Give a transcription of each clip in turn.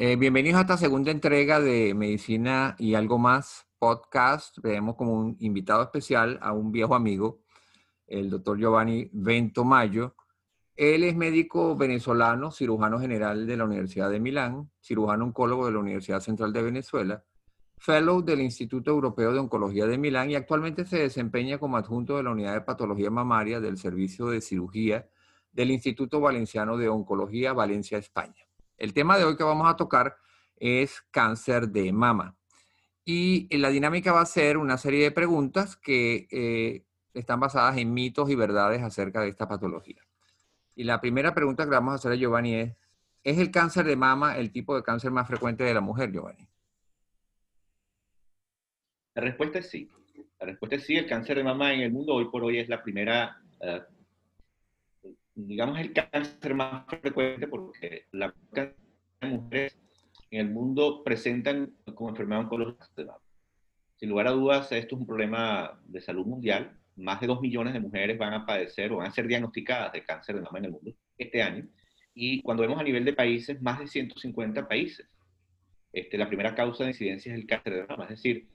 Eh, bienvenidos a esta segunda entrega de Medicina y algo más podcast. Tenemos como un invitado especial a un viejo amigo, el doctor Giovanni Ventomayo. Él es médico venezolano, cirujano general de la Universidad de Milán, cirujano oncólogo de la Universidad Central de Venezuela, fellow del Instituto Europeo de Oncología de Milán y actualmente se desempeña como adjunto de la Unidad de Patología Mamaria del Servicio de Cirugía del Instituto Valenciano de Oncología, Valencia, España. El tema de hoy que vamos a tocar es cáncer de mama. Y la dinámica va a ser una serie de preguntas que eh, están basadas en mitos y verdades acerca de esta patología. Y la primera pregunta que vamos a hacer a Giovanni es, ¿es el cáncer de mama el tipo de cáncer más frecuente de la mujer, Giovanni? La respuesta es sí. La respuesta es sí, el cáncer de mama en el mundo hoy por hoy es la primera uh, digamos, el cáncer más frecuente porque la mujeres en el mundo presentan como enfermedad oncológica Sin lugar a dudas, esto es un problema de salud mundial. Más de 2 millones de mujeres van a padecer o van a ser diagnosticadas de cáncer de mama en el mundo este año. Y cuando vemos a nivel de países, más de 150 países. Este, la primera causa de incidencia es el cáncer de mama. Es decir,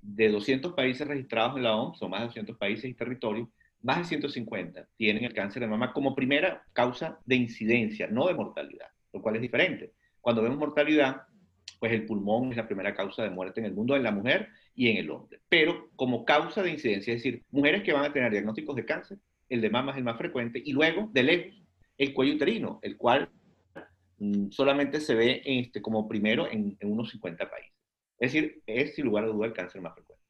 de 200 países registrados en la OMS, son más de 200 países y territorios, más de 150 tienen el cáncer de mama como primera causa de incidencia, no de mortalidad, lo cual es diferente. Cuando vemos mortalidad, pues el pulmón es la primera causa de muerte en el mundo en la mujer y en el hombre. Pero como causa de incidencia, es decir, mujeres que van a tener diagnósticos de cáncer, el de mama es el más frecuente, y luego, de lejos, el cuello uterino, el cual mm, solamente se ve este, como primero en, en, unos 50 países. Es decir, es sin lugar a duda el cáncer más frecuente.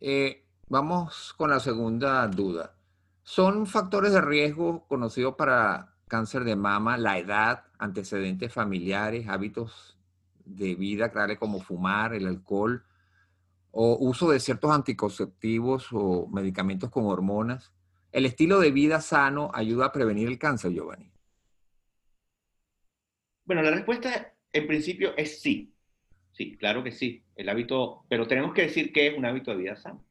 Eh, Vamos con la segunda duda. ¿Son factores de riesgo conocidos para cáncer de mama la edad, antecedentes familiares, hábitos de vida, claro, como fumar, el alcohol, o uso de ciertos anticonceptivos o medicamentos con hormonas? ¿El estilo de vida sano ayuda a prevenir el cáncer, Giovanni? Bueno, la respuesta en principio es sí. Sí, claro que sí. El hábito, pero tenemos que decir que es un hábito de vida sano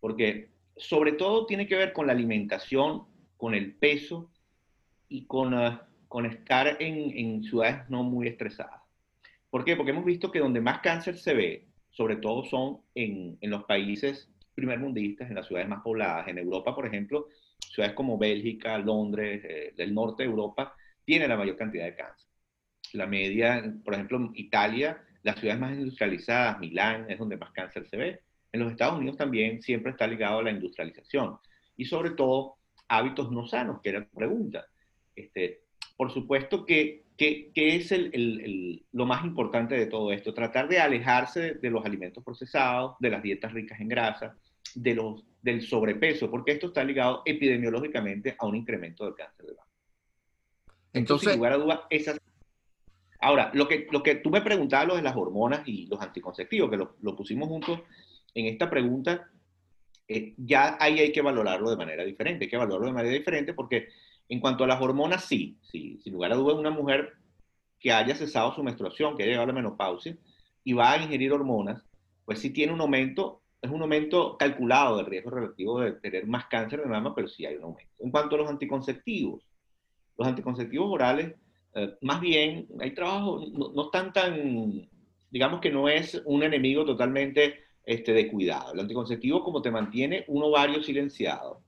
porque sobre todo tiene que ver con la alimentación, con el peso y con, ah, con estar en, en, ciudades no muy estresadas. ¿Por qué? Porque hemos visto que donde más cáncer se ve, sobre todo son en, en los países primermundistas, en las ciudades más pobladas. En Europa, por ejemplo, ciudades como Bélgica, Londres, eh, del norte de Europa, tiene la mayor cantidad de cáncer. La media, por ejemplo, Italia, las ciudades más industrializadas, Milán, es donde más cáncer se ve en los Estados Unidos también siempre está ligado a la industrialización y sobre todo hábitos no sanos, que era la pregunta. Este, por supuesto que, que, es el, el, lo más importante de todo esto, tratar de alejarse de, de, los alimentos procesados, de las dietas ricas en grasa, de los, del sobrepeso, porque esto está ligado epidemiológicamente a un incremento del cáncer de mama. Entonces, sin lugar a dudas, esas... Ahora, lo que, lo que tú me preguntabas, lo de las hormonas y los anticonceptivos, que lo, lo pusimos juntos, en esta pregunta, eh, ya ahí hay que valorarlo de manera diferente. Hay que valorarlo de manera diferente porque en cuanto a las hormonas, sí, sí, sin lugar a dudas, una mujer que haya cesado su menstruación, que haya llegado a la menopausia y va a ingerir hormonas, pues sí tiene un aumento, es un aumento calculado del riesgo relativo de tener más cáncer de mama, pero sí hay un aumento. En cuanto a los anticonceptivos, los anticonceptivos orales, eh, más bien, hay trabajo, no, no están tan, digamos que no es un enemigo totalmente este, de cuidado. El anticonceptivo, como te mantiene un ovario silenciado,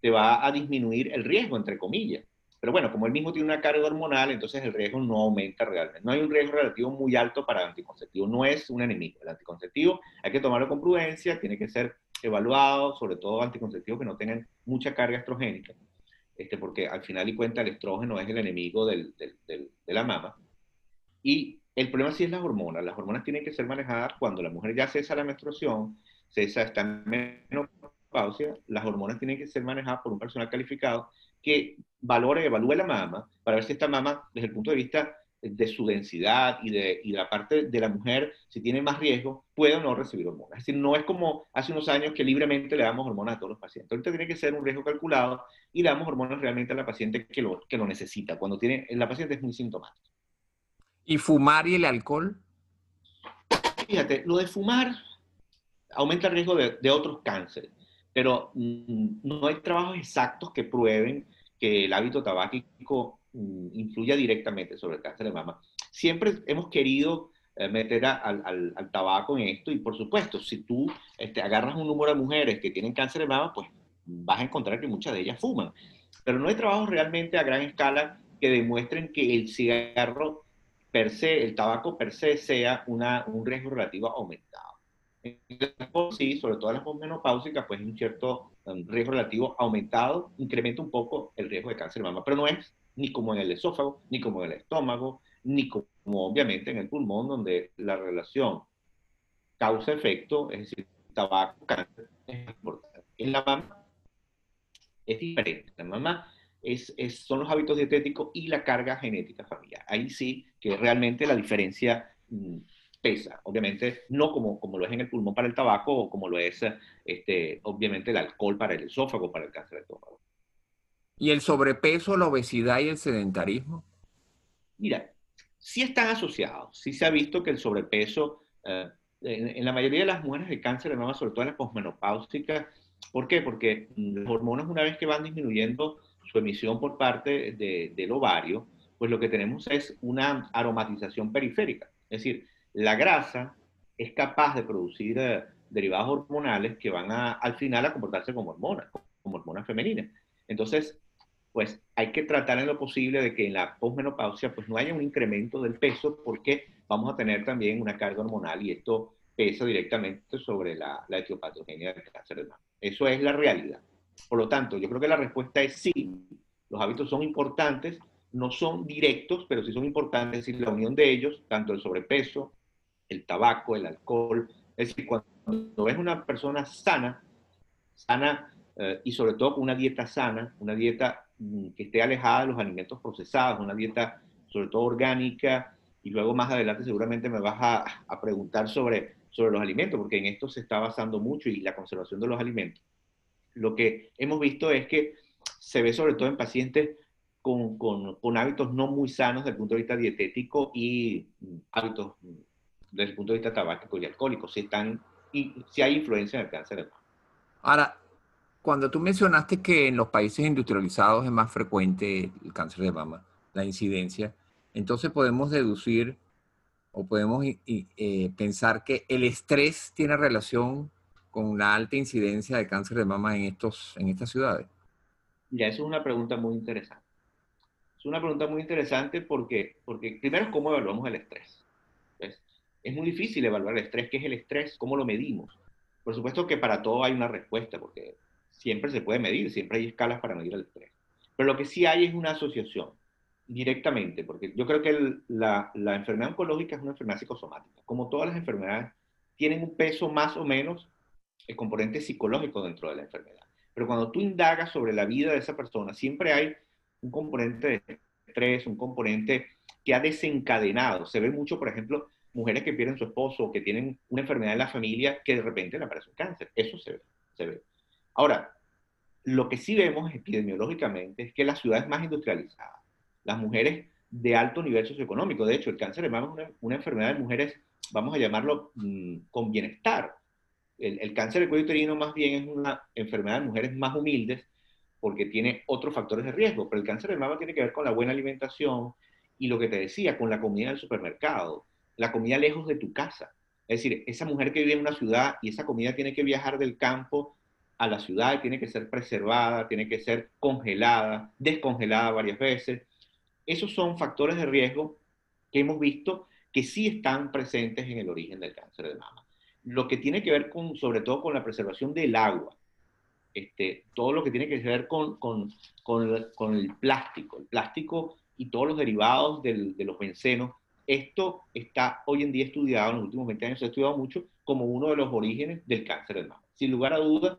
te va a disminuir el riesgo, entre comillas. Pero bueno, como él mismo tiene una carga hormonal, entonces el riesgo no aumenta realmente. No hay un riesgo relativo muy alto para el anticonceptivo. No es un enemigo. El anticonceptivo hay que tomarlo con prudencia, tiene que ser evaluado, sobre todo anticonceptivos que no tengan mucha carga estrogénica, este, porque al final y cuenta el estrógeno es el enemigo del, del, de la mama. Y el problema sí es las hormonas. Las hormonas tienen que ser manejadas cuando la mujer ya cesa la menstruación, cesa, está en menopausia, las hormonas tienen que ser manejadas por un personal calificado que valore, evalúe la mama para ver si esta mama, desde el punto de vista de su densidad y de, la parte de la mujer, si tiene más riesgo, puede o no recibir hormonas. Es decir, no es como hace unos años que libremente le damos hormonas a todos los pacientes. Ahorita tiene que ser un riesgo calculado y le damos hormonas realmente a la paciente que lo, que lo necesita, cuando tiene, la paciente es muy sintomática. ¿Y fumar y el alcohol? Fíjate, lo de fumar aumenta el riesgo de, de otros cánceres, pero mm, no hay trabajos exactos que prueben que el hábito tabáquico mm, influya directamente sobre el cáncer de mama. Siempre hemos querido eh, meter al, tabaco en esto y por supuesto, si tú este, agarras un número de mujeres que tienen cáncer de mama, pues vas a encontrar que muchas de ellas fuman. Pero no hay trabajos realmente a gran escala que demuestren que el cigarro per se, el tabaco per se, sea una, un riesgo relativo aumentado. Sí, sobre todo en las posmenopáusicas, pues un cierto um, riesgo relativo aumentado incrementa un poco el riesgo de cáncer de mama, pero no es ni como en el esófago, ni como en el estómago, ni como obviamente en el pulmón, donde la relación causa-efecto, es decir, tabaco, cáncer, es importante. En la mama es diferente. La mama es, es, son los hábitos dietéticos y la carga genética familiar. Ahí sí que realmente la diferencia mm, pesa. Obviamente no como, como lo es en el pulmón para el tabaco o como lo es este, obviamente el alcohol para el esófago, para el cáncer de estómago. ¿Y el sobrepeso, la obesidad y el sedentarismo? Mira, sí están asociados. Sí se ha visto que el sobrepeso, eh, en, la mayoría de las mujeres de cáncer de mama, sobre todo en las posmenopáusicas, ¿por qué? Porque las hormonas una vez que van disminuyendo su emisión por parte del ovario, pues lo que tenemos es una aromatización periférica. Es decir, la grasa es capaz de producir eh, derivados hormonales que van al final a comportarse como hormonas, como hormonas femeninas. Entonces, pues hay que tratar en lo posible de que en la posmenopausia pues no haya un incremento del peso porque vamos a tener también una carga hormonal y esto pesa directamente sobre la, la etiopatogenia del cáncer de mama. Eso es la realidad. Por lo tanto, yo creo que la respuesta es sí. Los hábitos son importantes, no son directos, pero sí son importantes. Es decir, la unión de ellos, tanto el sobrepeso, el tabaco, el alcohol. Es decir, cuando ves una persona sana, sana eh, y sobre todo con una dieta sana, una dieta mm, que esté alejada de los alimentos procesados, una dieta sobre todo orgánica, y luego más adelante seguramente me vas a, a preguntar sobre, sobre los alimentos, porque en esto se está basando mucho y la conservación de los alimentos. Lo que hemos visto es que se ve sobre todo en pacientes con, con, con hábitos no muy sanos desde el punto de vista dietético y mm, hábitos mm, desde el punto de vista tabáquico y alcohólico, si, están, y, si hay influencia en el cáncer de mama. Ahora, cuando tú mencionaste que en los países industrializados es más frecuente el cáncer de mama, la incidencia, entonces podemos deducir o podemos eh, pensar que el estrés tiene relación con la alta incidencia de cáncer de mama en, estos, en estas ciudades. Ya, eso es una pregunta muy interesante. Es una pregunta muy interesante porque, porque primero, ¿cómo evaluamos el estrés? es muy difícil evaluar el estrés. ¿Qué es el estrés? ¿Cómo lo medimos? Por supuesto que para todo hay una respuesta, porque siempre se puede medir, siempre hay escalas para medir el estrés. Pero lo que sí hay es una asociación directamente, porque yo creo que la, la, enfermedad oncológica es una enfermedad psicosomática. Como todas las enfermedades, tienen un peso más o menos el componente psicológico dentro de la enfermedad. Pero cuando tú indagas sobre la vida de esa persona, siempre hay un componente de estrés, un componente que ha desencadenado. Se ve mucho, por ejemplo, mujeres que pierden su esposo o que tienen una enfermedad en la familia que de repente le aparece un cáncer. Eso se ve, se ve. Ahora, lo que sí vemos epidemiológicamente es que las ciudades más industrializadas, las mujeres de alto nivel socioeconómico, de hecho, el cáncer de mama es una, enfermedad de mujeres, vamos a llamarlo mm, con bienestar. El, cáncer de cuello uterino más bien es una enfermedad de mujeres más humildes porque tiene otros factores de riesgo, pero el cáncer de mama tiene que ver con la buena alimentación y lo que te decía, con la comida del supermercado, la comida lejos de tu casa. Es decir, esa mujer que vive en una ciudad y esa comida tiene que viajar del campo a la ciudad, tiene que ser preservada, tiene que ser congelada, descongelada varias veces. Esos son factores de riesgo que hemos visto que sí están presentes en el origen del cáncer de mama. Lo que tiene que ver con, sobre todo con la preservación del agua, este, todo lo que tiene que ver con, con, con, el plástico, el plástico y todos los derivados del, de los bencenos esto está hoy en día estudiado, en los últimos 20 años se ha estudiado mucho como uno de los orígenes del cáncer de mama. Sin lugar a dudas,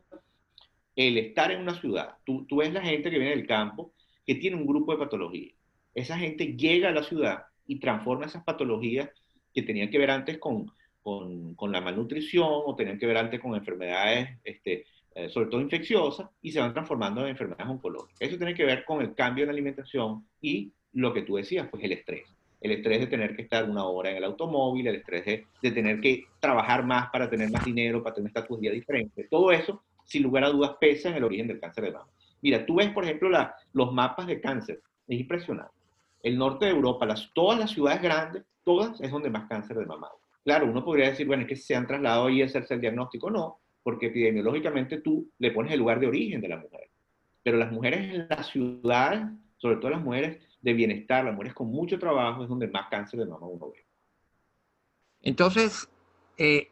el estar en una ciudad, tú, tú ves la gente que viene del campo que tiene un grupo de patologías. Esa gente llega a la ciudad y transforma esas patologías que tenían que ver antes con, con, con la malnutrición o tenían que ver antes con enfermedades, este, eh, sobre todo infecciosas, y se van transformando en enfermedades oncológicas. Eso tiene que ver con el cambio en la alimentación y lo que tú decías, pues el estrés el estrés de tener que estar una hora en el automóvil, el estrés de, tener que trabajar más para tener más dinero, para tener estatus de vida diferente. Todo eso, sin lugar a dudas, pesa en el origen del cáncer de mama. Mira, tú ves, por ejemplo, la, los mapas de cáncer. Es impresionante. el norte de Europa, las, todas las ciudades grandes, todas es donde más cáncer de mama. Claro, uno podría decir, bueno, es que se han trasladado ahí a hacerse el diagnóstico. No, porque epidemiológicamente tú le pones el lugar de origen de la mujer. Pero las mujeres en las ciudades, sobre todo las mujeres de bienestar, las mujeres con mucho trabajo, es donde más cáncer de mama uno ve. Entonces, eh,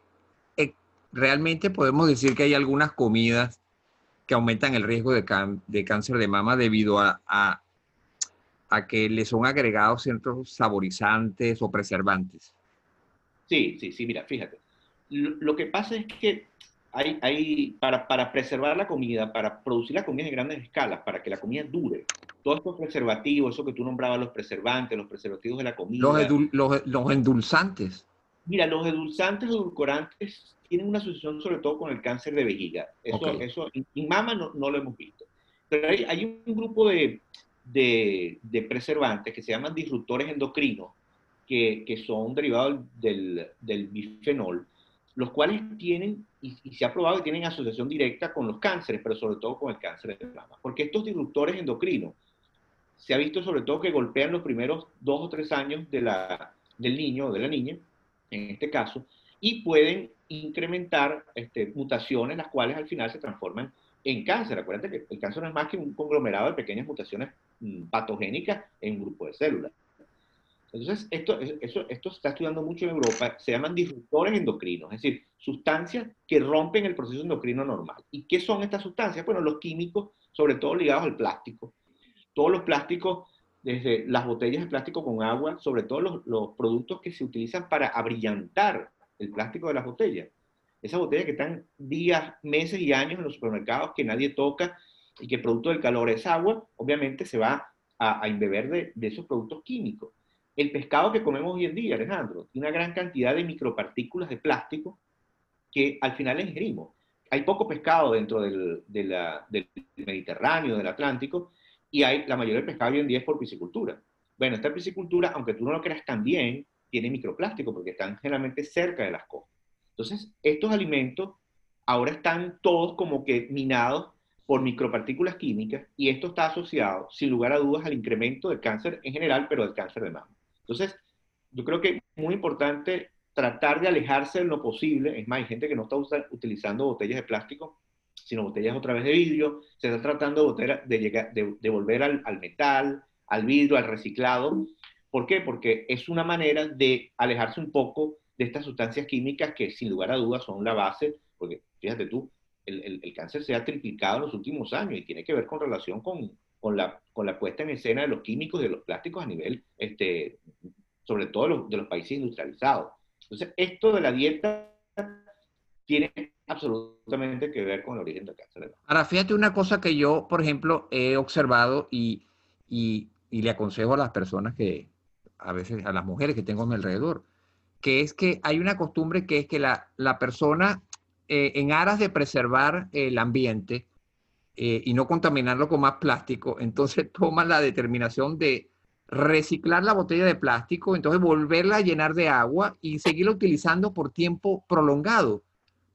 eh, realmente podemos decir que hay algunas comidas que aumentan el riesgo de, cáncer de mama debido a, a, que le son agregados ciertos saborizantes o preservantes. Sí, sí, sí, mira, fíjate. Lo, que pasa es que hay, hay para, para, preservar la comida, para producir la comida en grandes escalas, para que la comida dure, todos estos preservativos, eso que tú nombrabas, los preservantes, los preservativos de la comida. Los, los, endulzantes. Mira, los endulzantes, edulcorantes, tienen una asociación sobre todo con el cáncer de vejiga. Eso, eso en mama no, no, lo hemos visto. Pero hay, hay un grupo de, de, de, preservantes que se llaman disruptores endocrinos, que, son derivados del, del, bifenol, los cuales tienen, y, y, se ha probado que tienen asociación directa con los cánceres, pero sobre todo con el cáncer de mama. Porque estos disruptores endocrinos, se ha visto sobre todo que golpean los primeros dos o tres años de la, del niño o de la niña, en este caso, y pueden incrementar este, mutaciones, las cuales al final se transforman en cáncer. Acuérdate que el cáncer no es más que un conglomerado de pequeñas mutaciones mm, patogénicas en un grupo de células. Entonces, esto, eso, esto se está estudiando mucho en Europa, se llaman disruptores endocrinos, es decir, sustancias que rompen el proceso endocrino normal. ¿Y qué son estas sustancias? Bueno, los químicos, sobre todo ligados al plástico. Todos los plásticos, desde las botellas de plástico con agua, sobre todo los, los productos que se utilizan para abrillantar el plástico de las botellas. Esas botellas que están días, meses y años en los supermercados que nadie toca y que producto del calor es agua, obviamente se va a, a embeber de, de, esos productos químicos. El pescado que comemos hoy en día, Alejandro, tiene una gran cantidad de micropartículas de plástico que al final ingerimos. Hay poco pescado dentro del, Mediterráneo, del Atlántico, y hay, la mayoría del pescado hoy en día es por piscicultura. Bueno, esta piscicultura, aunque tú no lo creas también, tiene microplástico porque están generalmente cerca de las costas. Entonces, estos alimentos ahora están todos como que minados por micropartículas químicas y esto está asociado, sin lugar a dudas, al incremento del cáncer en general, pero del cáncer de mama. Entonces, yo creo que es muy importante tratar de alejarse de lo posible. Es más, hay gente que no está utilizando botellas de plástico, sino botellas otra vez de vidrio. Se está tratando de, de, de volver al, al metal, al vidrio, al reciclado. ¿Por qué? Porque es una manera de alejarse un poco de estas sustancias químicas que sin lugar a dudas son la base, porque fíjate tú, el, el, cáncer se ha triplicado en los últimos años y tiene que ver con relación con, con, la, con la puesta en escena de los químicos y de los plásticos a nivel, este, sobre todo de los, países industrializados. Entonces, esto de la dieta tiene absolutamente que ver con el origen del cáncer. Ahora, fíjate una cosa que yo, por ejemplo, he observado y, y, y le aconsejo a las personas que, a veces a las mujeres que tengo a mi alrededor, que es que hay una costumbre que es que la, la persona, eh, en aras de preservar el ambiente eh, y no contaminarlo con más plástico, entonces toma la determinación de reciclar la botella de plástico, entonces volverla a llenar de agua y seguirla utilizando por tiempo prolongado.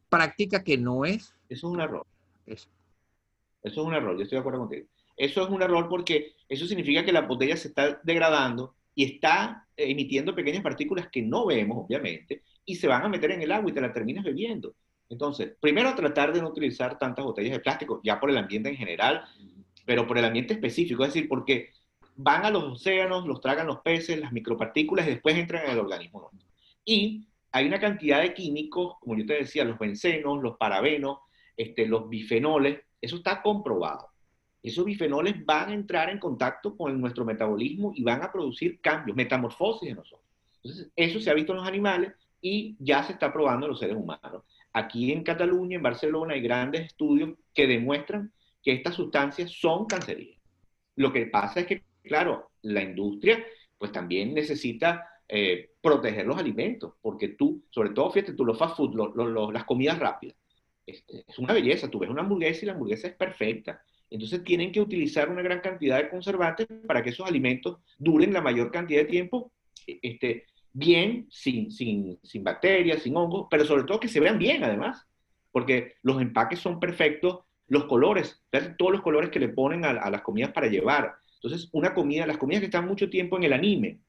Práctica que no es. Eso es un error. Eso. Eso es un error, yo estoy de acuerdo contigo. Eso es un error porque eso significa que la botella se está degradando y está emitiendo pequeñas partículas que no vemos, obviamente, y se van a meter en el agua y te la terminas bebiendo. Entonces, primero tratar de no utilizar tantas botellas de plástico, ya por el ambiente en general, pero por el ambiente específico, es decir, porque van a los océanos, los tragan los peces, las micropartículas y después entran en el organismo nuestro. Y hay una cantidad de químicos, como yo te decía, los bencenos, los parabenos, este, los bifenoles, eso está comprobado esos bifenoles van a entrar en contacto con nuestro metabolismo y van a producir cambios, metamorfosis en nosotros. Entonces, eso se ha visto en los animales y ya se está probando en los seres humanos. Aquí en Cataluña, en Barcelona, hay grandes estudios que demuestran que estas sustancias son cancerígenas. Lo que pasa es que, claro, la industria pues también necesita eh, proteger los alimentos, porque tú, sobre todo, fíjate, tú los fast food, las comidas rápidas, es, una belleza, tú ves una hamburguesa y la hamburguesa es perfecta, entonces tienen que utilizar una gran cantidad de conservantes para que esos alimentos duren la mayor cantidad de tiempo e, este, bien, sin, sin, sin bacterias, sin hongos, pero sobre todo que se vean bien además, porque los empaques son perfectos, los colores, todos los colores que le ponen a, las comidas para llevar. Entonces, una comida, las comidas que están mucho tiempo en el anime,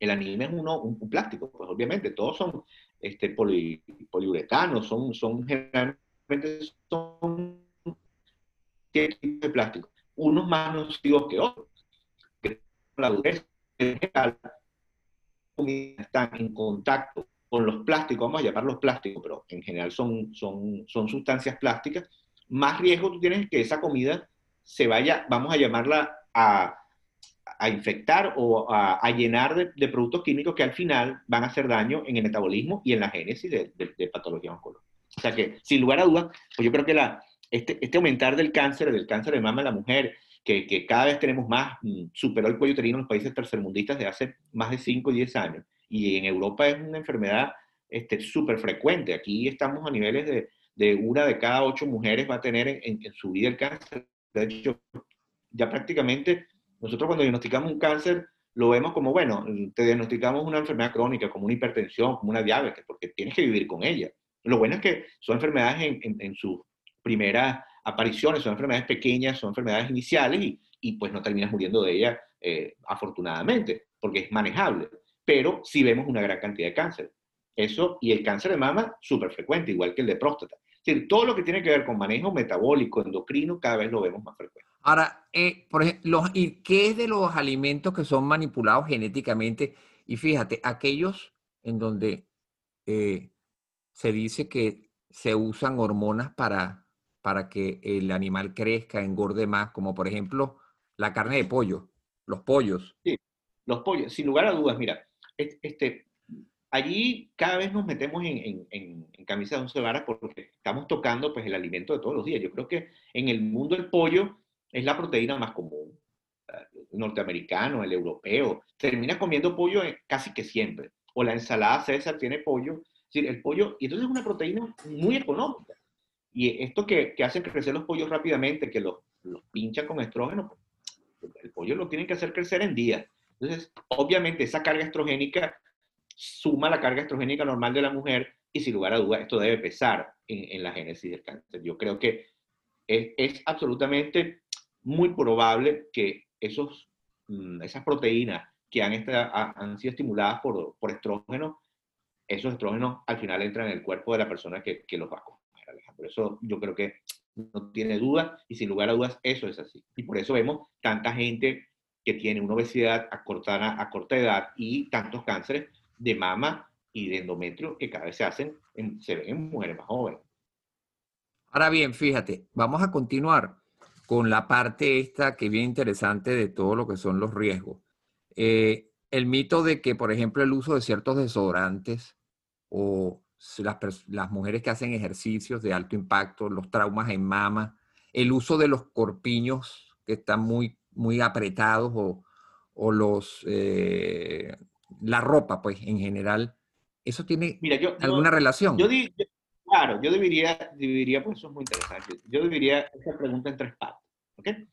el anime es uno, un, plástico, pues obviamente, todos son este, poliuretanos, son, son generalmente son tipos de plástico, unos más nocivos que otros. La dureza, en general, están en contacto con los plásticos, vamos a llamarlos plásticos, pero en general son, son, son sustancias plásticas, más riesgo tú tienes que esa comida se vaya, vamos a llamarla, a, a infectar o a, llenar de, productos químicos que al final van a hacer daño en el metabolismo y en la génesis de, de, patologías oncológicas. O sea que, sin lugar a dudas, pues yo creo que la, este, este aumentar del cáncer, del cáncer de mama en la mujer, que, que, cada vez tenemos más, mm, superó el cuello uterino en los países tercermundistas de hace más de 5 y 10 años. Y en Europa es una enfermedad súper este, frecuente. Aquí estamos a niveles de, de, una de cada ocho mujeres va a tener en, en su vida el cáncer. De hecho, ya prácticamente nosotros cuando diagnosticamos un cáncer, lo vemos como, bueno, te diagnosticamos una enfermedad crónica, como una hipertensión, como una diabetes, porque tienes que vivir con ella. Lo bueno es que son enfermedades en, en, sus primeras apariciones, son enfermedades pequeñas, son enfermedades iniciales y, pues no terminas muriendo de ella, eh, afortunadamente, porque es manejable. Pero sí vemos una gran cantidad de cáncer. Eso, y el cáncer de mama, súper frecuente, igual que el de próstata. Es decir, todo lo que tiene que ver con manejo metabólico, endocrino, cada vez lo vemos más frecuente. Ahora, eh, por ejemplo, ¿y qué es de los alimentos que son manipulados genéticamente? Y fíjate, aquellos en donde eh, se dice que se usan hormonas para, para que el animal crezca, engorde más, como por ejemplo la carne de pollo, los pollos. Sí, los pollos, sin lugar a dudas, mira, este, allí cada vez nos metemos en, en, en, camisa de once varas porque estamos tocando pues el alimento de todos los días. Yo creo que en el mundo del pollo es la proteína más común. El norteamericano, el europeo, termina comiendo pollo casi que siempre. O la ensalada César tiene pollo. Es decir, el pollo, y entonces es una proteína muy económica. Y esto que, que hacen crecer los pollos rápidamente, que los, pinchan con estrógeno, el pollo lo tienen que hacer crecer en días. Entonces, obviamente, esa carga estrogénica suma la carga estrogénica normal de la mujer y sin lugar a dudas esto debe pesar en, la génesis del cáncer. Yo creo que es, absolutamente muy probable que esos, mm, esas proteínas que han, sido estimuladas por, por estrógeno, esos estrógenos al final entran en el cuerpo de la persona que, que los va a comer. Por eso yo creo que no tiene duda y sin lugar a dudas eso es así. Y por eso vemos tanta gente que tiene una obesidad a corta, a corta edad y tantos cánceres de mama y de endometrio que cada vez se hacen en, se ven en mujeres más jóvenes. Ahora bien, fíjate, vamos a continuar con la parte esta que es bien interesante de todo lo que son los riesgos. Eh, el mito de que, por ejemplo, el uso de ciertos desodorantes o las, las, mujeres que hacen ejercicios de alto impacto, los traumas en mama, el uso de los corpiños que están muy, muy apretados o, o los, eh, la ropa, pues, en general, ¿eso tiene alguna relación? Yo, Claro, yo dividiría, dividiría, pues eso es muy interesante, yo dividiría esa pregunta en tres partes. ¿okay?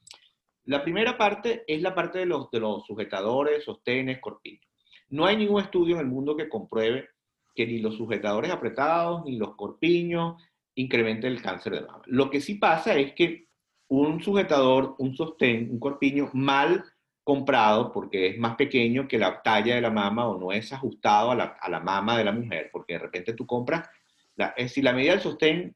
La primera parte es la parte de los, de los sujetadores, sostenes, corpiños. No hay ningún estudio en el mundo que compruebe que ni los sujetadores apretados ni los corpiños incrementen el cáncer de mama. Lo que sí pasa es que un sujetador, un sostén, un corpiño mal comprado porque es más pequeño que la talla de la mama o no es ajustado a la, a la mama de la mujer, porque de repente tú compras es decir, la medida del sostén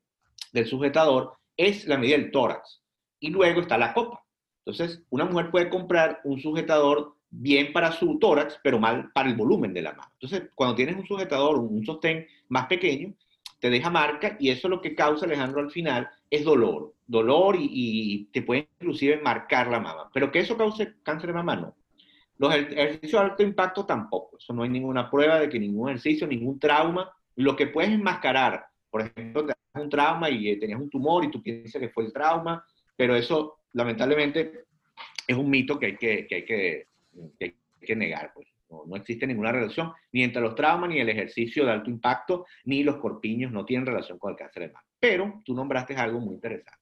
del sujetador es la medida del tórax. Y luego está la copa. Entonces, una mujer puede comprar un sujetador bien para su tórax, pero mal para el volumen de la mano. Entonces, cuando tienes un sujetador, un sostén más pequeño, te deja marca y eso lo que causa, Alejandro, al final es dolor. Dolor y, te puede inclusive marcar la mama. Pero que eso cause cáncer de mama, no. Los ejercicios de alto impacto tampoco. Eso no hay ninguna prueba de que ningún ejercicio, ningún trauma lo que puedes enmascarar, por ejemplo, te das un trauma y eh, tenías un tumor y tú piensas que fue el trauma, pero eso lamentablemente es un mito que hay que, que, hay que, que, hay que negar. Pues. No, existe ninguna relación ni entre los traumas, ni el ejercicio de alto impacto, ni los corpiños, no tienen relación con el cáncer de mama. Pero tú nombraste algo muy interesante.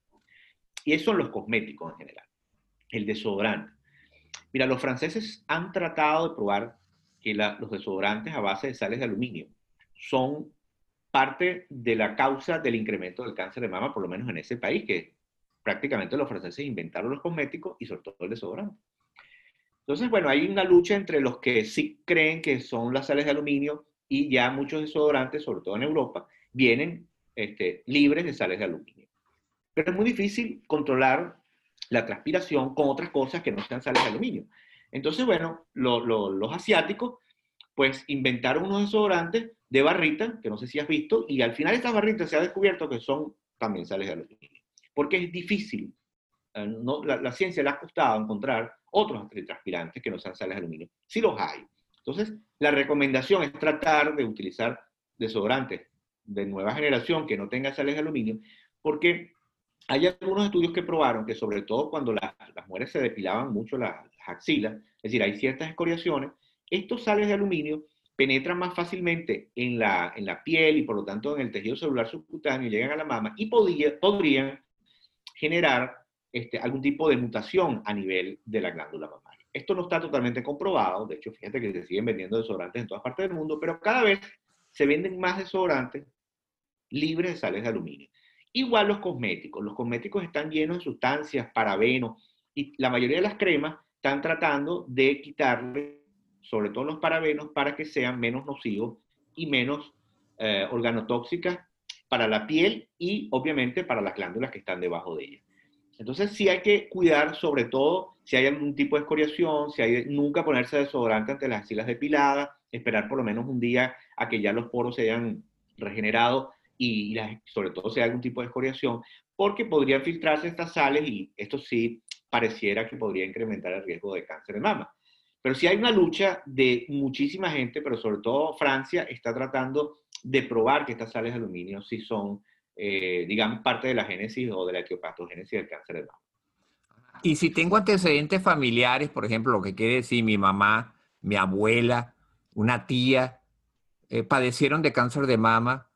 Y eso son los cosméticos en general. El desodorante. Mira, los franceses han tratado de probar que los desodorantes a base de sales de aluminio son parte de la causa del incremento del cáncer de mama, por lo menos en ese país, que prácticamente los franceses inventaron los cosméticos y sobre todo el desodorante. Entonces, bueno, hay una lucha entre los que sí creen que son las sales de aluminio y ya muchos desodorantes, sobre todo en Europa, vienen este, libres de sales de aluminio. Pero es muy difícil controlar la transpiración con otras cosas que no sean sales de aluminio. Entonces, bueno, los asiáticos pues inventaron unos desodorantes de barrita, que no sé si has visto, y al final estas barritas se ha descubierto que son también sales de aluminio. Porque es difícil, eh, no, la, ciencia le ha costado encontrar otros transpirantes que no sean sales de aluminio. Sí los hay. Entonces, la recomendación es tratar de utilizar desodorantes de nueva generación que no tengan sales de aluminio, porque hay algunos estudios que probaron que sobre todo cuando las mujeres se depilaban mucho las, axilas, es decir, hay ciertas escoriaciones, estos sales de aluminio penetran más fácilmente en la, en la piel y por lo tanto en el tejido celular subcutáneo, llegan a la mama y podrían generar este, algún tipo de mutación a nivel de la glándula mamaria. Esto no está totalmente comprobado, de hecho, fíjate que se siguen vendiendo desodorantes en todas partes del mundo, pero cada vez se venden más desodorantes libres de sales de aluminio. Igual los cosméticos. Los cosméticos están llenos de sustancias, parabenos, y la mayoría de las cremas están tratando de quitarle, sobre todo los parabenos, para que sean menos nocivos y menos eh, organotóxicas para la piel y obviamente para las glándulas que están debajo de ella. Entonces sí hay que cuidar sobre todo si hay algún tipo de escoriación, si hay nunca ponerse desodorante ante las axilas depiladas, esperar por lo menos un día a que ya los poros se hayan regenerado y sobre todo si hay algún tipo de escoriación, porque podrían filtrarse estas sales y esto sí pareciera que podría incrementar el riesgo de cáncer de mama. Pero sí hay una lucha de muchísima gente, pero sobre todo Francia está tratando de probar que estas sales de aluminio sí son, eh, digamos, parte de la génesis o de la etiopatogénesis del cáncer de mama. Y si tengo antecedentes familiares, por ejemplo, lo que quiere decir mi mamá, mi abuela, una tía, eh, padecieron de cáncer de mama,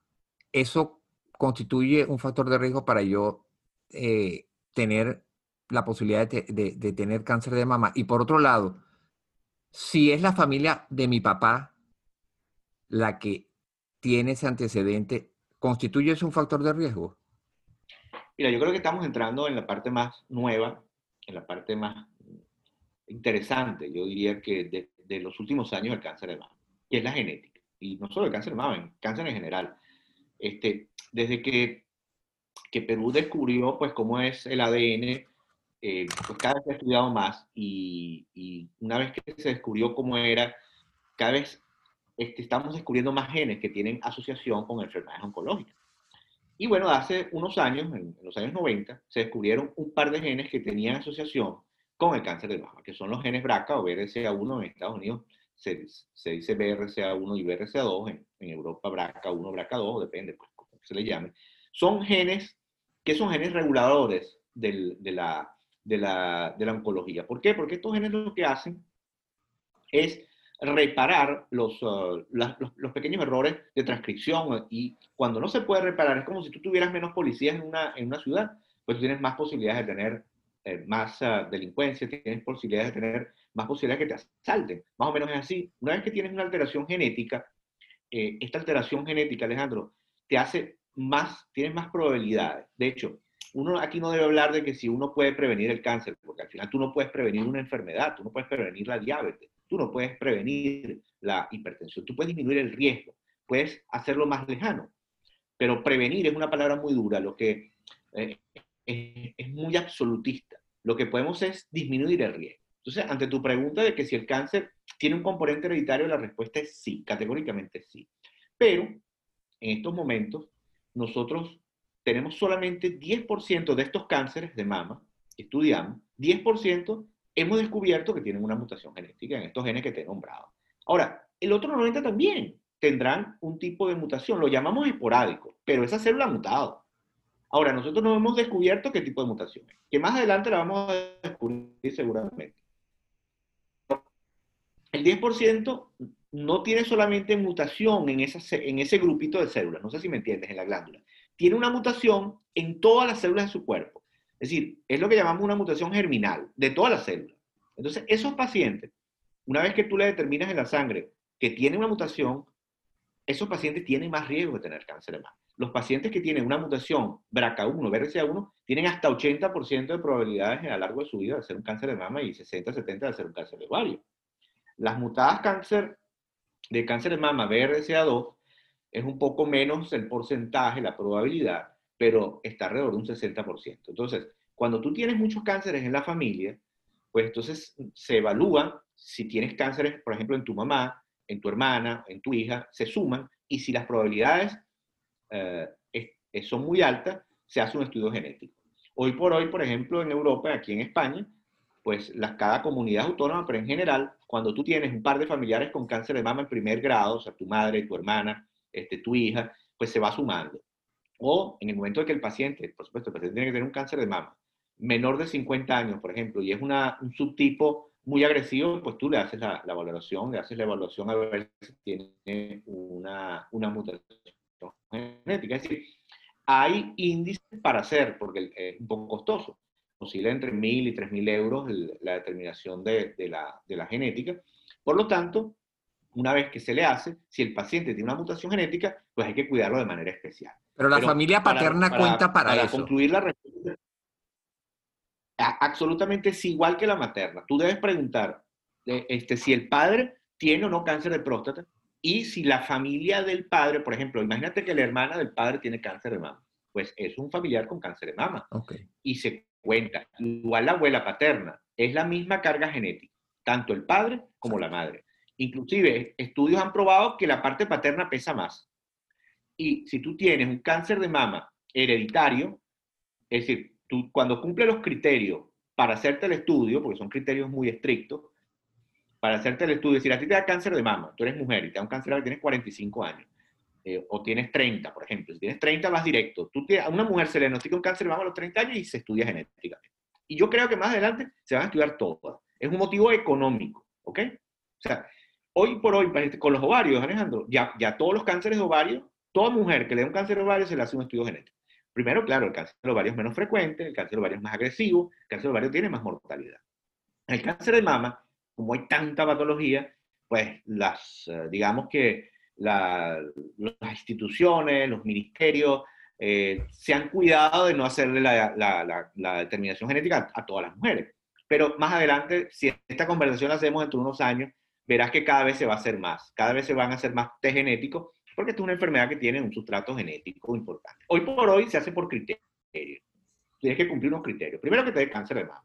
eso constituye un factor de riesgo para yo eh, tener la posibilidad de, tener cáncer de mama. Y por otro lado, si es la familia de mi papá la que tiene ese antecedente, ¿constituye eso un factor de riesgo? Mira, yo creo que estamos entrando en la parte más nueva, en la parte más interesante, yo diría que de, los últimos años del cáncer de mama, que es la genética. Y no solo el cáncer de mama, el cáncer en general. Este, desde que, que Perú descubrió pues cómo es el ADN, eh, pues cada vez se ha estudiado más y, y, una vez que se descubrió cómo era, cada vez este, estamos descubriendo más genes que tienen asociación con enfermedades oncológicas. Y bueno, hace unos años, en, los años 90, se descubrieron un par de genes que tenían asociación con el cáncer de mama, que son los genes BRCA o BRCA1 en Estados Unidos, se, se dice BRCA1 y BRCA2, en, en Europa BRCA1, BRCA2, depende pues, cómo se le llame. Son genes que son genes reguladores del, de, la, de, la, de la oncología. ¿Por qué? Porque estos genes lo que hacen es reparar los, uh, los, los, pequeños errores de transcripción y cuando no se puede reparar es como si tú tuvieras menos policías en una, en una ciudad, pues tienes más posibilidades de tener eh, más uh, delincuencia, tienes posibilidades de tener más posibilidades que te asalten. Más o menos es así. Una vez que tienes una alteración genética, eh, esta alteración genética, Alejandro, te hace más, tienes más probabilidades. De hecho, uno aquí no debe hablar de que si uno puede prevenir el cáncer, porque al final tú no puedes prevenir una enfermedad, tú no puedes prevenir la diabetes, tú no puedes prevenir la hipertensión, tú puedes disminuir el riesgo, puedes hacerlo más lejano, pero prevenir es una palabra muy dura, lo que eh, es, muy absolutista. Lo que podemos es disminuir el riesgo. Entonces, ante tu pregunta de que si el cáncer tiene un componente hereditario, la respuesta es sí, categóricamente sí. Pero en estos momentos, nosotros tenemos solamente 10% de estos cánceres de mama que estudiamos, 10% hemos descubierto que tienen una mutación genética en estos genes que te he nombrado. Ahora, el otro 90 también tendrán un tipo de mutación, lo llamamos esporádico, pero esa célula ha mutado. Ahora, nosotros no hemos descubierto qué tipo de mutación es, que más adelante la vamos a descubrir seguramente. El 10% no tiene solamente mutación en, en ese grupito de células, no sé si me entiendes, en la glándula. Tiene una mutación en todas las células de su cuerpo. Es decir, es lo que llamamos una mutación germinal de todas las células. Entonces, esos pacientes, una vez que tú le determinas en la sangre que tiene una mutación, esos pacientes tienen más riesgo de tener cáncer de mama. Los pacientes que tienen una mutación BRCA1, BRCA1, tienen hasta 80% de probabilidades a lo largo de su vida de ser un cáncer de mama y 60-70% de ser un cáncer de ovario. Las mutadas cáncer de cáncer de mama BRCA2 es un poco menos el porcentaje, la probabilidad, pero está alrededor de un 60%. Entonces, cuando tú tienes muchos cánceres en la familia, pues entonces se evalúa si tienes cánceres, por ejemplo, en tu mamá, en tu hermana, en tu hija, se suman y si las probabilidades eh, son muy altas, se hace un estudio genético. Hoy por hoy, por ejemplo, en Europa, aquí en España, pues las, cada comunidad autónoma, pero en general, cuando tú tienes un par de familiares con cáncer de mama en primer grado, o sea, tu madre, tu hermana, este, tu hija, pues se va sumando. O en el momento de que el paciente, por supuesto, el paciente tiene que tener un cáncer de mama menor de 50 años, por ejemplo, y es una, un subtipo muy agresivo, pues tú le haces la, valoración, le haces la evaluación a ver si tiene una, una mutación genética. Es decir, hay índices para hacer, porque es un poco costoso. Oscila entre 1.000 y 3.000 euros la determinación de, de, la, de la genética. Por lo tanto, una vez que se le hace, si el paciente tiene una mutación genética, pues hay que cuidarlo de manera especial. Pero la familia paterna cuenta para, para eso. concluir la respuesta, absolutamente es igual que la materna. Tú debes preguntar este, si el padre tiene o no cáncer de próstata y si la familia del padre, por ejemplo, imagínate que la hermana del padre tiene cáncer de mama, pues es un familiar con cáncer de mama. Y se cuenta, igual la abuela paterna, es la misma carga genética, tanto el padre como la madre. Inclusive, estudios han probado que la parte paterna pesa más. Y si tú tienes un cáncer de mama hereditario, es decir, tú cuando cumple los criterios para hacerte el estudio, porque son criterios muy estrictos, para hacerte el estudio, si a ti te da cáncer de mama, tú eres mujer y te da un cáncer de tienes 45 años, eh, o tienes 30, por ejemplo, si tienes 30 vas directo, tú a una mujer se le diagnostica un cáncer de mama a los 30 años y se estudia genéticamente. Y yo creo que más adelante se van a estudiar todas. Es un motivo económico, ¿ok? O sea, hoy por hoy, con los ovarios, Alejandro, ya, ya todos los cánceres de ovario, toda mujer que le da un cáncer de ovario se le hace un estudio genético. Primero, claro, el cáncer de ovario es menos frecuente, el cáncer de ovario es más agresivo, el cáncer de ovario tiene más mortalidad. El cáncer de mama, como hay tanta patología, pues las, eh, digamos que las instituciones, los ministerios, eh, se han cuidado de no hacerle la, determinación genética a, todas las mujeres. Pero más adelante, si esta conversación la hacemos entre unos años, verás que cada vez se va a hacer más, cada vez se van a hacer más test genéticos porque es una enfermedad que tiene un sustrato genético importante. Hoy por hoy se hace por criterios. Tienes que cumplir unos criterios. Primero que te dé cáncer de mama.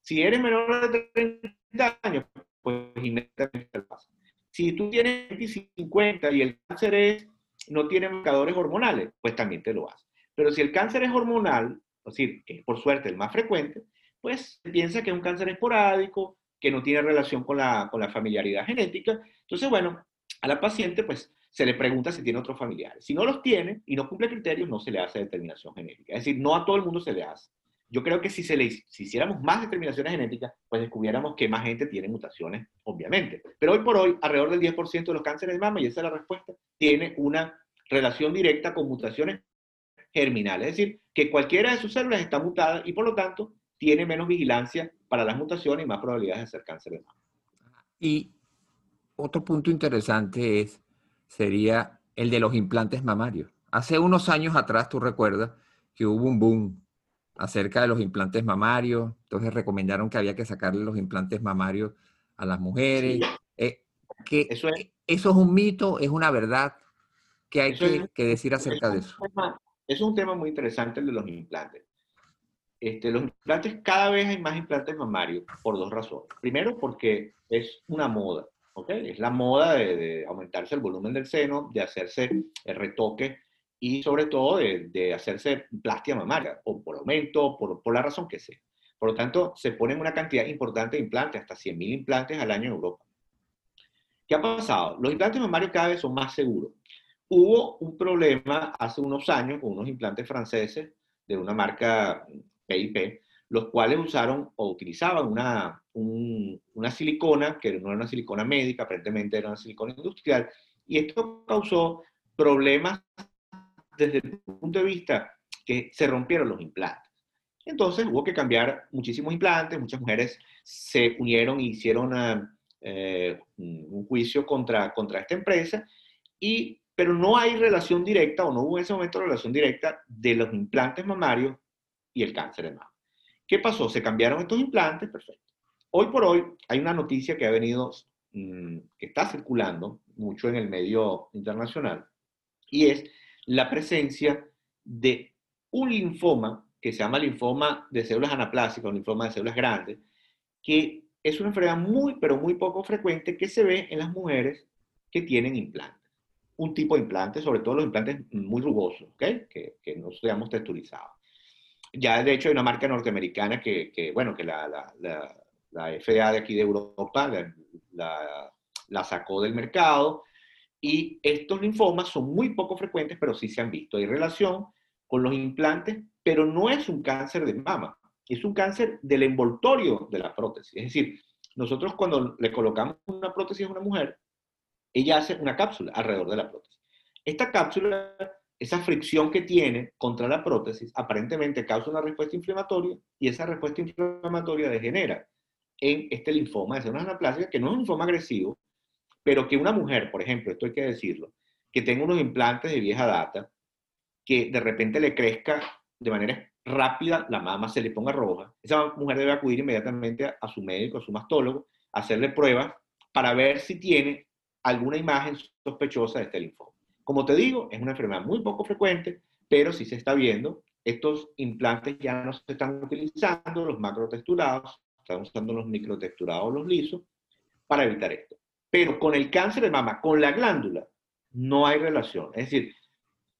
Si eres menor de 30 años, pues inmediatamente te pasa. Si tú tienes 50 y el cáncer es, no tiene marcadores hormonales, pues también te lo hace. Pero si el cáncer es hormonal, es decir, es por suerte el más frecuente, pues piensa que es un cáncer esporádico, que no tiene relación con la, con la familiaridad genética. Entonces, bueno, a la paciente, pues se le pregunta si tiene otros familiares. Si no los tiene y no cumple criterios, no se le hace determinación genética. Es decir, no a todo el mundo se le hace. Yo creo que si, se le, si hiciéramos más determinaciones genéticas, pues descubriéramos que más gente tiene mutaciones, obviamente. Pero hoy por hoy, alrededor del 10% de los cánceres de mama, y esa es la respuesta, tiene una relación directa con mutaciones germinales. Es decir, que cualquiera de sus células está mutada y por lo tanto tiene menos vigilancia para las mutaciones y más probabilidades de hacer cáncer de mama. Y otro punto interesante es sería el de los implantes mamarios. Hace unos años atrás, tú recuerdas que hubo un boom acerca de los implantes mamarios, entonces recomendaron que había que sacarle los implantes mamarios a las mujeres. Eh, que eso, es, ¿Eso es un mito? ¿Es una verdad? ¿Qué hay que, decir acerca de eso? eso es un tema muy interesante el de los implantes. Este, los implantes, cada vez hay más implantes mamarios por dos razones. Primero, porque es una moda. Es la moda de, aumentarse el volumen del seno, de hacerse el retoque y sobre todo de, hacerse plástica mamaria, o por aumento, por, por la razón que sea. Por lo tanto, se ponen una cantidad importante de implantes, hasta 100.000 implantes al año en Europa. ¿Qué ha pasado? Los implantes mamarios cada vez son más seguros. Hubo un problema hace unos años con unos implantes franceses de una marca PIP, los cuales usaron o utilizaban una, una silicona, que no era una silicona médica, aparentemente era una silicona industrial, y esto causó problemas desde el punto de vista que se rompieron los implantes. Entonces hubo que cambiar muchísimos implantes, muchas mujeres se unieron y hicieron eh, un juicio contra, contra esta empresa y pero no hay relación directa o no hubo en ese momento relación directa de los implantes mamarios y el cáncer de mama. ¿Qué pasó? Se cambiaron estos implantes, perfecto. Hoy por hoy hay una noticia que ha venido, mm, que está circulando mucho en el medio internacional, y es la presencia de un linfoma que se llama linfoma de células anaplásicas o linfoma de células grandes, que es una enfermedad muy, pero muy poco frecuente que se ve en las mujeres que tienen implantes. Un tipo de implante, sobre todo los implantes muy rugosos, ¿okay? que, que no seamos texturizados. Ya de hecho hay una marca norteamericana que, que bueno, que la, la, la, la, FDA de aquí de Europa la, sacó del mercado y estos linfomas son muy poco frecuentes, pero sí se han visto. Hay relación con los implantes, pero no es un cáncer de mama, es un cáncer del envoltorio de la prótesis. Es decir, nosotros cuando le colocamos una prótesis a una mujer, ella hace una cápsula alrededor de la prótesis. Esta cápsula, esa fricción que tiene contra la prótesis, aparentemente causa una respuesta inflamatoria y esa respuesta inflamatoria degenera en este linfoma de células anaplásicas, que no es un linfoma agresivo, pero que una mujer, por ejemplo, esto hay que decirlo, que tenga unos implantes de vieja data, que de repente le crezca de manera rápida la mama, se le ponga roja, esa mujer debe acudir inmediatamente a, su médico, a su mastólogo, hacerle pruebas para ver si tiene alguna imagen sospechosa de este linfoma. Como te digo, es una enfermedad muy poco frecuente, pero sí se está viendo. Estos implantes ya no se están utilizando, los macrotexturados, están usando los microtexturados, los lisos, para evitar esto. Pero con el cáncer de mama, con la glándula, no hay relación. Es decir,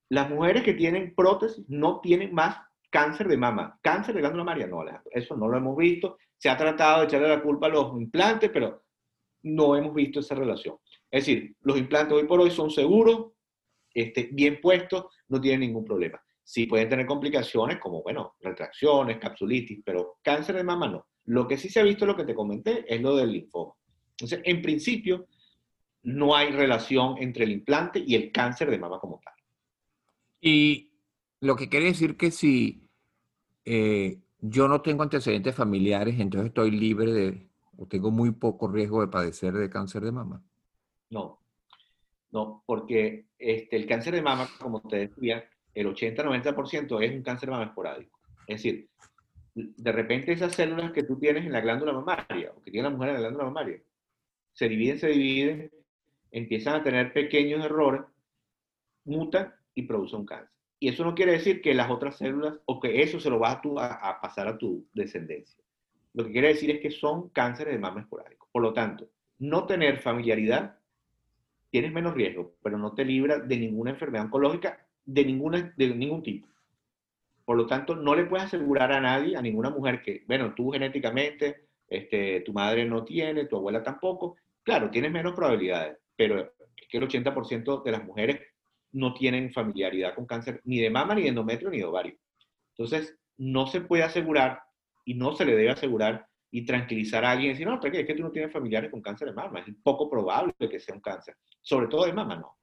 las mujeres que tienen prótesis no tienen más cáncer de mama. Cáncer de glándula mamaria, no, eso no lo hemos visto. Se ha tratado de echarle la culpa a los implantes, pero no hemos visto esa relación. Es decir, los implantes hoy por hoy son seguros, este, bien puestos, no tienen ningún problema. Sí pueden tener complicaciones como, bueno, retracciones, capsulitis, pero cáncer de mama no. Lo que sí se ha visto, lo que te comenté, es lo del linfoma. Entonces, en principio, no hay relación entre el implante y el cáncer de mama como tal. Y lo que quiere decir que si eh, yo no tengo antecedentes familiares, entonces estoy libre de, o tengo muy poco riesgo de padecer de cáncer de mama. No, no, porque este, el cáncer de mama, como te decía, el 80-90% es un cáncer de mama esporádico. Es decir, de repente esas células que tú tienes en la glándula mamaria, o que tiene la mujer en la glándula mamaria, se dividen, se dividen, empiezan a tener pequeños errores, mutan y producen un cáncer. Y eso no quiere decir que las otras células, o que eso se lo vas a, a pasar a tu descendencia. Lo que quiere decir es que son cánceres de mama esporádicos. Por lo tanto, no tener familiaridad, tienes menos riesgo, pero no te libra de ninguna enfermedad oncológica de, ninguna, de ningún tipo. Por lo tanto, no le puedes asegurar a nadie, a ninguna mujer que, bueno, tú genéticamente, este, tu madre no tiene, tu abuela tampoco, Claro, tienes menos probabilidades, pero es que el 80% de las mujeres no tienen familiaridad con cáncer ni de mama, ni de endometrio, ni de ovario. Entonces, no se puede asegurar y no se le debe asegurar y tranquilizar a alguien y decir, no, pero es que tú no tienes familiares con cáncer de mama, es poco probable que sea un cáncer. Sobre todo de mama, no.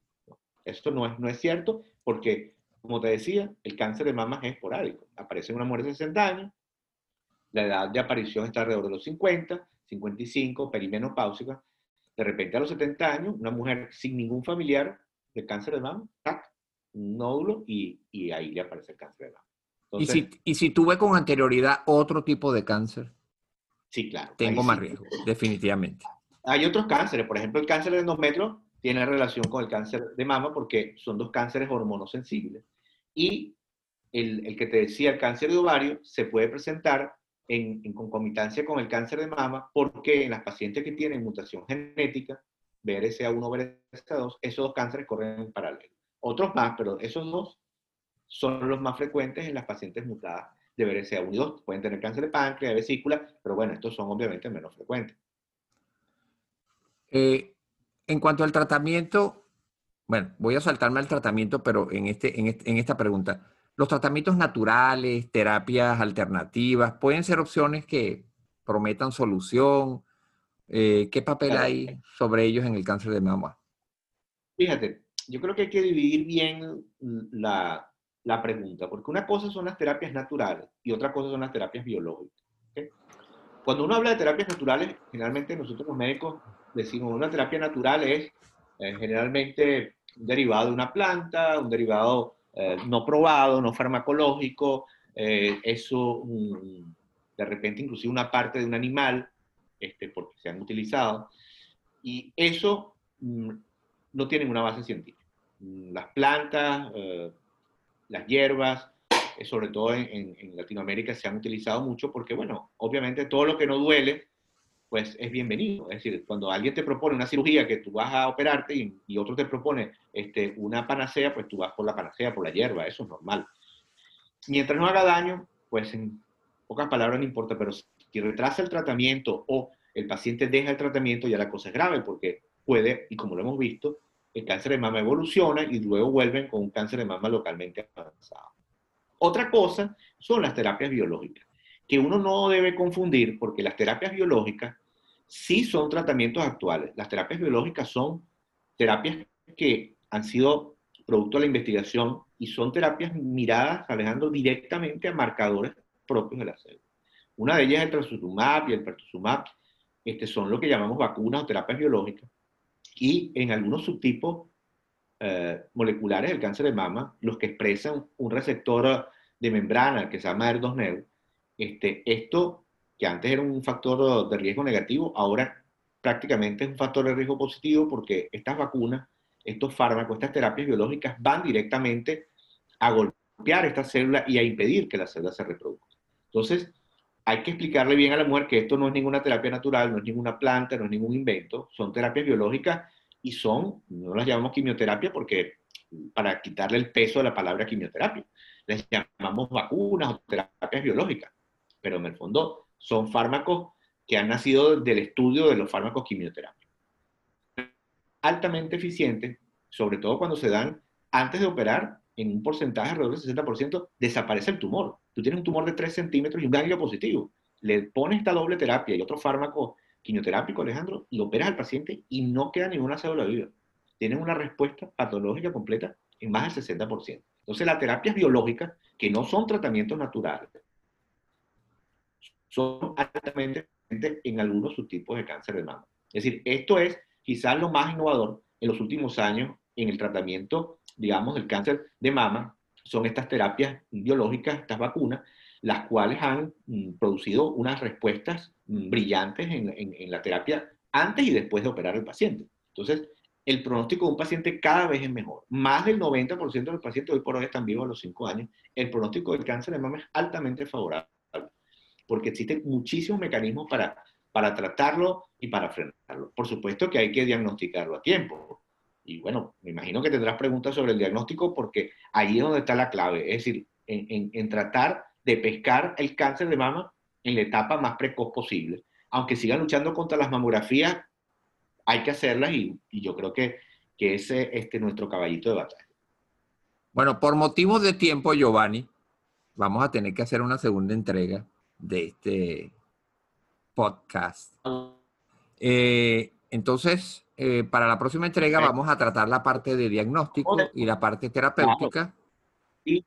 Esto no es, no es cierto porque, como te decía, el cáncer de mama es esporádico. Aparece en una mujer de 60 años, la edad de aparición está alrededor de los 50, 55, perimenopáusica, de repente a los 70 años, una mujer sin ningún familiar de cáncer de mama, ¡tac! un nódulo y, y, ahí le aparece el cáncer de mama. ¿Y, si, ¿Y si tuve con anterioridad otro tipo de cáncer? Sí, claro. Tengo más riesgo, definitivamente. Hay otros cánceres, por ejemplo, el cáncer de endometrio tiene relación con el cáncer de mama porque son dos cánceres hormonosensibles. Y el, el que te decía, el cáncer de ovario, se puede presentar en, concomitancia con el cáncer de mama, porque en las pacientes que tienen mutación genética, BRCA1, BRCA2, esos dos cánceres corren en paralelo. Otros más, pero esos dos son los más frecuentes en las pacientes mutadas de BRCA1 y 2. Pueden tener cáncer de páncreas, de vesícula, pero bueno, estos son obviamente menos frecuentes. Eh, en cuanto al tratamiento, bueno, voy a saltarme al tratamiento, pero en, este, en, este, en esta pregunta, los tratamientos naturales, terapias alternativas, pueden ser opciones que prometan solución. Eh, ¿Qué papel hay sobre ellos en el cáncer de mama? Fíjate, yo creo que hay que dividir bien la, la pregunta, porque una cosa son las terapias naturales y otra cosa son las terapias biológicas. Cuando uno habla de terapias naturales, generalmente nosotros los médicos decimos una terapia natural es eh, generalmente un derivado de una planta, un derivado eh, no probado, no farmacológico, eh, eso de repente inclusive una parte de un animal, este, porque se han utilizado, y eso mm, no tiene una base científica. Mm, las plantas, eh, las hierbas, sobre todo en, Latinoamérica se han utilizado mucho porque, bueno, obviamente todo lo que no duele pues es bienvenido. Es decir, cuando alguien te propone una cirugía que tú vas a operarte y, otro te propone este, una panacea, pues tú vas por la panacea, por la hierba, eso es normal. Mientras no haga daño, pues en pocas palabras no importa, pero si retrasa el tratamiento o el paciente deja el tratamiento, ya la cosa es grave porque puede, y como lo hemos visto, el cáncer de mama evoluciona y luego vuelven con un cáncer de mama localmente avanzado. Otra cosa son las terapias biológicas que uno no debe confundir porque las terapias biológicas sí son tratamientos actuales. Las terapias biológicas son terapias que han sido producto de la investigación y son terapias miradas, Alejandro, directamente a marcadores propios de la célula. Una de ellas es el trastuzumab y el pertuzumab. Este son lo que llamamos vacunas o terapias biológicas. Y en algunos subtipos eh, moleculares del cáncer de mama, los que expresan un receptor de membrana que se llama ER2-NEU, este, esto, que antes era un factor de riesgo negativo, ahora prácticamente es un factor de riesgo positivo porque estas vacunas, estos fármacos, estas terapias biológicas van directamente a golpear esta célula y a impedir que la célula se reproduzca. Entonces, hay que explicarle bien a la mujer que esto no es ninguna terapia natural, no es ninguna planta, no es ningún invento, son terapias biológicas y son, no las llamamos quimioterapia porque para quitarle el peso de la palabra quimioterapia, les llamamos vacunas o terapias biológicas pero en el fondo son fármacos que han nacido del estudio de los fármacos quimioterápicos. Altamente eficientes, sobre todo cuando se dan antes de operar, en un porcentaje alrededor del 60%, desaparece el tumor. Tú tienes un tumor de 3 centímetros y un ganglio positivo. Le pones esta doble terapia y otro fármaco quimioterápico, Alejandro, y operas al paciente y no queda ninguna célula viva. Tienes una respuesta patológica completa en más del 60%. Entonces, las terapias biológicas, que no son tratamientos naturales, son altamente en algunos subtipos de cáncer de mama. Es decir, esto es quizás lo más innovador en los últimos años en el tratamiento, digamos, del cáncer de mama, son estas terapias biológicas, estas vacunas, las cuales han mm, producido unas respuestas mm, brillantes en, en, la terapia antes y después de operar al paciente. Entonces, el pronóstico de un paciente cada vez es mejor. Más del 90% de los pacientes hoy por hoy están vivos a los 5 años. El pronóstico del cáncer de mama es altamente favorable porque existen muchísimos mecanismos para, para tratarlo y para frenarlo. Por supuesto que hay que diagnosticarlo a tiempo. Y bueno, me imagino que tendrás preguntas sobre el diagnóstico porque ahí es donde está la clave, es decir, en, tratar de pescar el cáncer de mama en la etapa más precoz posible. Aunque sigan luchando contra las mamografías, hay que hacerlas y, y yo creo que, que ese es este, nuestro caballito de batalla. Bueno, por motivos de tiempo, Giovanni, vamos a tener que hacer una segunda entrega de este podcast. Eh, entonces, eh, para la próxima entrega vamos a tratar la parte de diagnóstico y la parte terapéutica. Y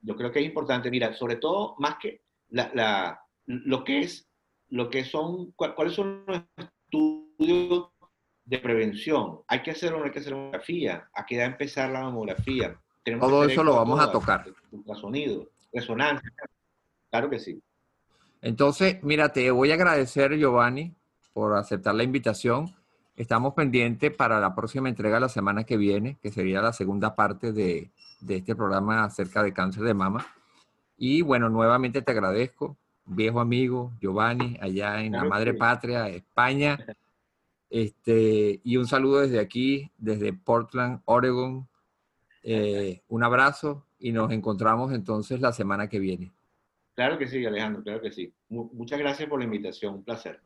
yo creo que es importante, mira, sobre todo más que la, lo que es, lo que son, cuáles son los estudios de prevención. Hay que hacer no hay que hacer mamografía, a qué edad empezar la mamografía. Todo eso lo vamos a tocar. Ultrasonido, resonancia. Claro que sí. Entonces, mira, te voy a agradecer, Giovanni, por aceptar la invitación. Estamos pendientes para la próxima entrega la semana que viene, que sería la segunda parte de, este programa acerca de cáncer de mama. Y bueno, nuevamente te agradezco, viejo amigo Giovanni, allá en la madre patria, España. Este, y un saludo desde aquí, desde Portland, Oregon. Eh, un abrazo y nos encontramos entonces la semana que viene. Claro que sí, Alejandro, claro que sí. Muchas gracias por la invitación, un placer.